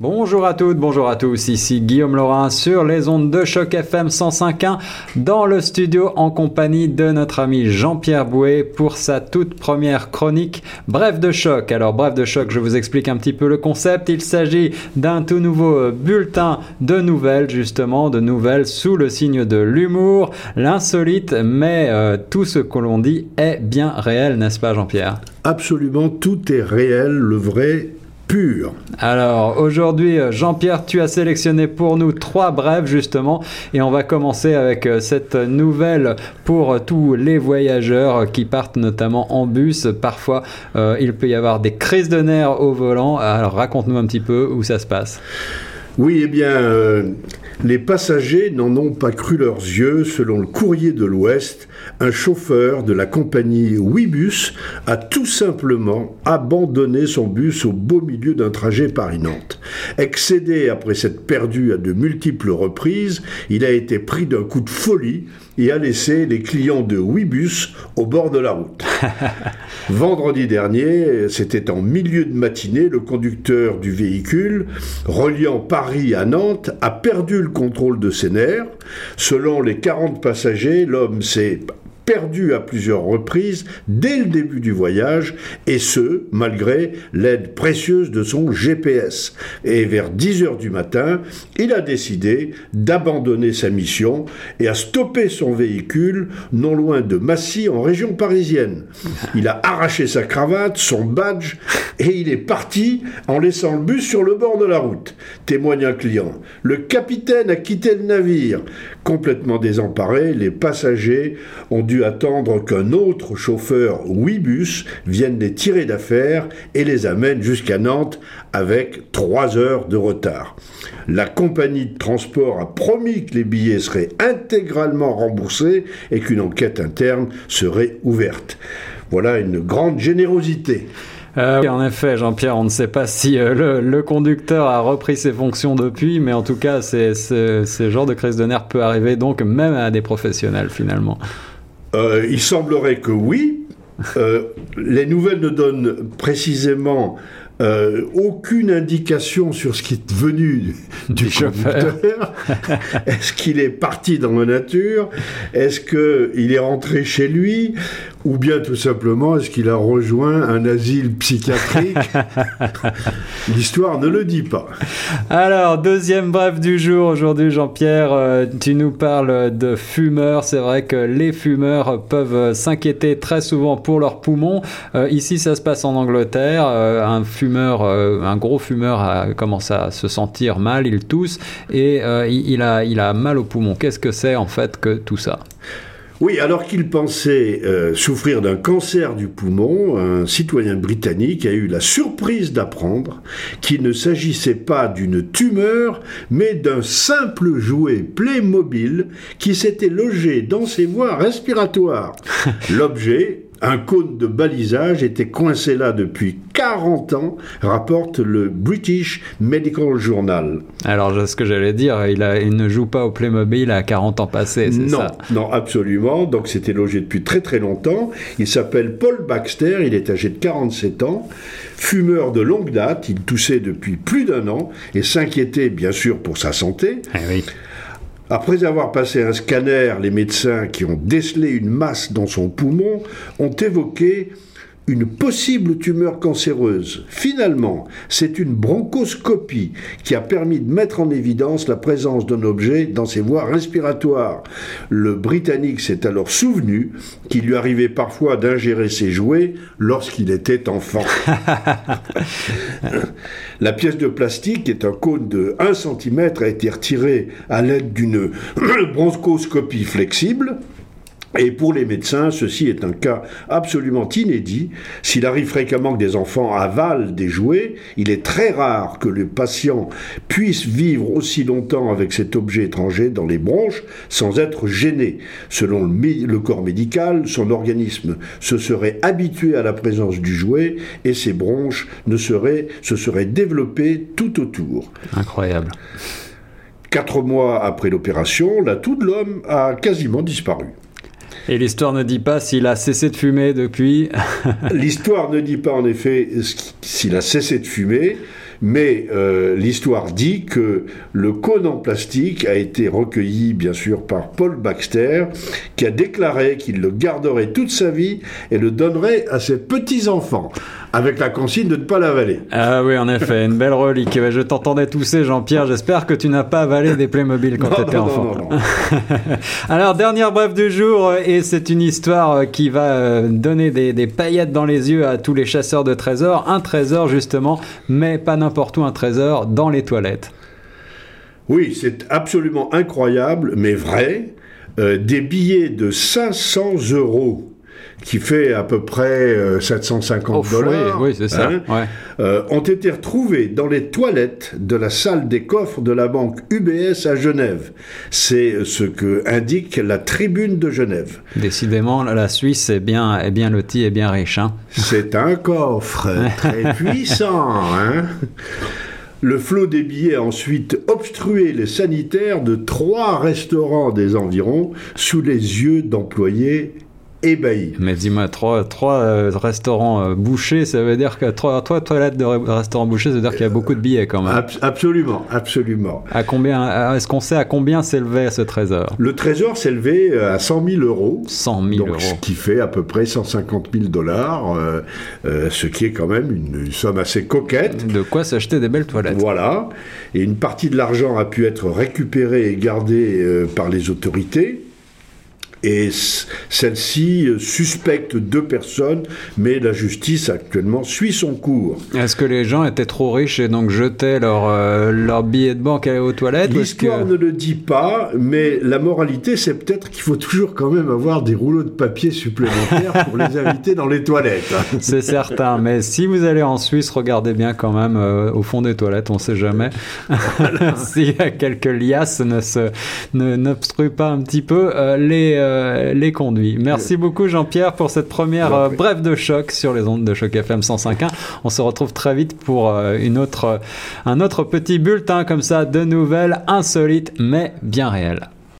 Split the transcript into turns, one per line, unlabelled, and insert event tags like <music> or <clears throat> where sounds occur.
Bonjour à toutes, bonjour à tous, ici Guillaume Laurin sur les ondes de choc FM 105.1 dans le studio en compagnie de notre ami Jean-Pierre Bouet pour sa toute première chronique Bref de choc. Alors bref de choc, je vous explique un petit peu le concept. Il s'agit d'un tout nouveau bulletin de nouvelles justement, de nouvelles sous le signe de l'humour, l'insolite, mais euh, tout ce que l'on dit est bien réel, n'est-ce pas Jean-Pierre?
Absolument, tout est réel, le vrai
Alors aujourd'hui, euh, Jean-Pierre, tu as sélectionné pour nous trois brèves justement, et on va commencer avec euh, cette nouvelle pour tous les voyageurs qui partent notamment en bus. Parfois, euh, il peut y avoir des crises de nerfs au volant. Alors raconte-nous un petit peu où ça se passe.
Oui, eh bien, les passagers n'en ont pas cru leurs yeux. Selon le courrier de l'Ouest, un chauffeur de la compagnie Ouibus a tout simplement abandonné son bus au beau milieu d'un trajet Paris-Nantes. Excédé après s'être perdu à de multiples reprises, il a été pris d'un coup de folie et a laissé les clients de Ouibus au bord de la route. <laughs> Vendredi dernier, c'était en milieu de matinée, le conducteur du véhicule reliant Paris à Nantes a perdu le contrôle de ses nerfs. Selon les 40 passagers, l'homme s'est perdu à plusieurs reprises dès le début du voyage, et ce, malgré l'aide précieuse de son GPS. Et vers 10 heures du matin, il a décidé d'abandonner sa mission et a stoppé son véhicule non loin de Massy en région parisienne. Il a arraché sa cravate, son badge, et il est parti en laissant le bus sur le bord de la route. Témoigne un client. Le capitaine a quitté le navire. Complètement désemparés, les passagers ont dû attendre qu'un autre chauffeur Ouibus vienne les tirer d'affaire et les amène jusqu'à Nantes avec trois heures de retard. La compagnie de transport a promis que les billets seraient intégralement remboursés et qu'une enquête interne serait ouverte. Voilà une grande générosité.
Euh, en effet, Jean-Pierre, on ne sait pas si euh, le, conducteur a repris ses fonctions depuis, mais en tout cas, ce genre de crise de nerfs peut arriver donc même à des professionnels finalement.
Euh, il semblerait que oui. Euh, les nouvelles ne donnent précisément euh, aucune indication sur ce qui est devenu du, chauffeur. <laughs> Est-ce qu'il est parti dans la nature? Est-ce qu'il est rentré chez lui? Ou bien tout simplement, est-ce qu'il a rejoint un asile psychiatrique? <laughs> L'histoire ne le dit pas.
Alors, deuxième bref du jour aujourd'hui, Jean-Pierre, euh, tu nous parles de fumeurs. C'est vrai que les fumeurs peuvent s'inquiéter très souvent pour leurs poumons. Euh, ici, ça se passe en Angleterre. Euh, un fumeur, un gros fumeur a commencé à se sentir mal, il tousse et il, a, il a mal aux poumons. Qu'est-ce que c'est en fait que tout ça?
Oui, alors qu'il pensait euh, souffrir d'un cancer du poumon, un citoyen britannique a eu la surprise d'apprendre qu'il ne s'agissait pas d'une tumeur, mais d'un simple jouet Playmobil qui s'était logé dans ses voies respiratoires. <laughs> L'objet un cône de balisage était coincé là depuis 40 ans, rapporte le British Medical Journal.
Alors, ce que j'allais dire, il, ne joue pas au Playmobil à 40 ans passés, c'est
ça? Non, absolument. Donc, c'était logé depuis très très longtemps. Il s'appelle Paul Baxter, il est âgé de 47 ans, fumeur de longue date, il toussait depuis plus d'un an et s'inquiétait bien sûr pour sa santé.
Ah oui.
Après avoir passé un scanner, les médecins qui ont décelé une masse dans son poumon ont évoqué une possible tumeur cancéreuse. Finalement, c'est une bronchoscopie qui a permis de mettre en évidence la présence d'un objet dans ses voies respiratoires. Le Britannique s'est alors souvenu qu'il lui arrivait parfois d'ingérer ses jouets lorsqu'il était enfant. <laughs> la pièce de plastique, qui est un cône de 1 cm, a été retirée à l'aide d'une <clears throat> bronchoscopie flexible. Et pour les médecins, ceci est un cas absolument inédit. S'il arrive fréquemment que des enfants avalent des jouets, il est très rare que le patient puisse vivre aussi longtemps avec cet objet étranger dans les bronches sans être gêné. Selon le, corps médical, son organisme se serait habitué à la présence du jouet et ses bronches ne seraient, se seraient développées tout autour.
Incroyable.
Quatre mois après l'opération, la toux de l'homme a quasiment disparu.
Et l'histoire ne dit pas s'il a cessé de fumer depuis. <laughs> <laughs>
l'histoire ne dit pas en effet s'il a cessé de fumer. Mais euh, l'histoire dit que le cône en plastique a été recueilli, bien sûr, par Paul Baxter, qui a déclaré qu'il le garderait toute sa vie et le donnerait à ses petits-enfants avec la consigne de ne pas l'avaler.
Ah oui, en effet, une belle relique. Je t'entendais tousser, Jean-Pierre. J'espère que tu n'as pas avalé des Playmobil quand tu étais enfant. Non, non, <laughs> Alors, dernière brève du jour, et c'est une histoire qui va euh, donner des, des, paillettes dans les yeux à tous les chasseurs de trésors. Un trésor, justement, mais pas n'importe où un trésor, dans les toilettes.
Oui, c'est absolument incroyable, mais vrai. Euh, des billets de 500 euros qui fait à peu près 750 euh, dollars,
oui, ça.
Hein, euh, ont été retrouvés dans les toilettes de la salle des coffres de la banque UBS à Genève. C'est ce que indique la tribune de Genève.
Décidément, la Suisse est bien, est bien lotie et bien riche. Hein.
C'est un coffre <laughs> très puissant. Hein le flot des billets a ensuite obstrué les sanitaires de trois restaurants des environs sous les yeux d'employés ébahi.
Mais dis-moi, trois, trois euh, restaurants euh, bouchés, ça veut dire que trois, trois toilettes de restaurants bouchés, ça veut dire qu'il y a beaucoup de billets quand même.
absolument, absolument.
À combien Est-ce qu'on sait à combien s'élevait ce trésor?
Le trésor s'élevait euh, à 100 000 euros.
100 000
euros. Ce qui fait à peu près 150 000 dollars, ce qui est quand même une, somme assez coquette.
De quoi s'acheter des belles toilettes?
Voilà. Et une partie de l'argent a pu être récupérée et gardée par les autorités. Et celle-ci euh, suspecte deux personnes, mais la justice actuellement suit son cours.
Est-ce que les gens étaient trop riches et donc jetaient leur, euh, leur billet de banque aux toilettes
L'histoire ne le dit pas, mais la moralité, c'est peut-être qu'il faut toujours quand même avoir des rouleaux de papier supplémentaires pour les <laughs> inviter dans les toilettes.
c'est certain, mais si vous allez en Suisse, regardez bien quand même euh, au fond des toilettes, on ne sait jamais. <laughs> <laughs> S'il y a quelques liasses ne se, n'obstruent pas un petit peu les euh, les conduits. Merci beaucoup Jean-Pierre pour cette première euh, brève de choc sur les ondes de choc FM 105.1. On se retrouve très vite pour euh, une autre, un autre petit bulletin comme ça de nouvelles insolites mais bien réelles.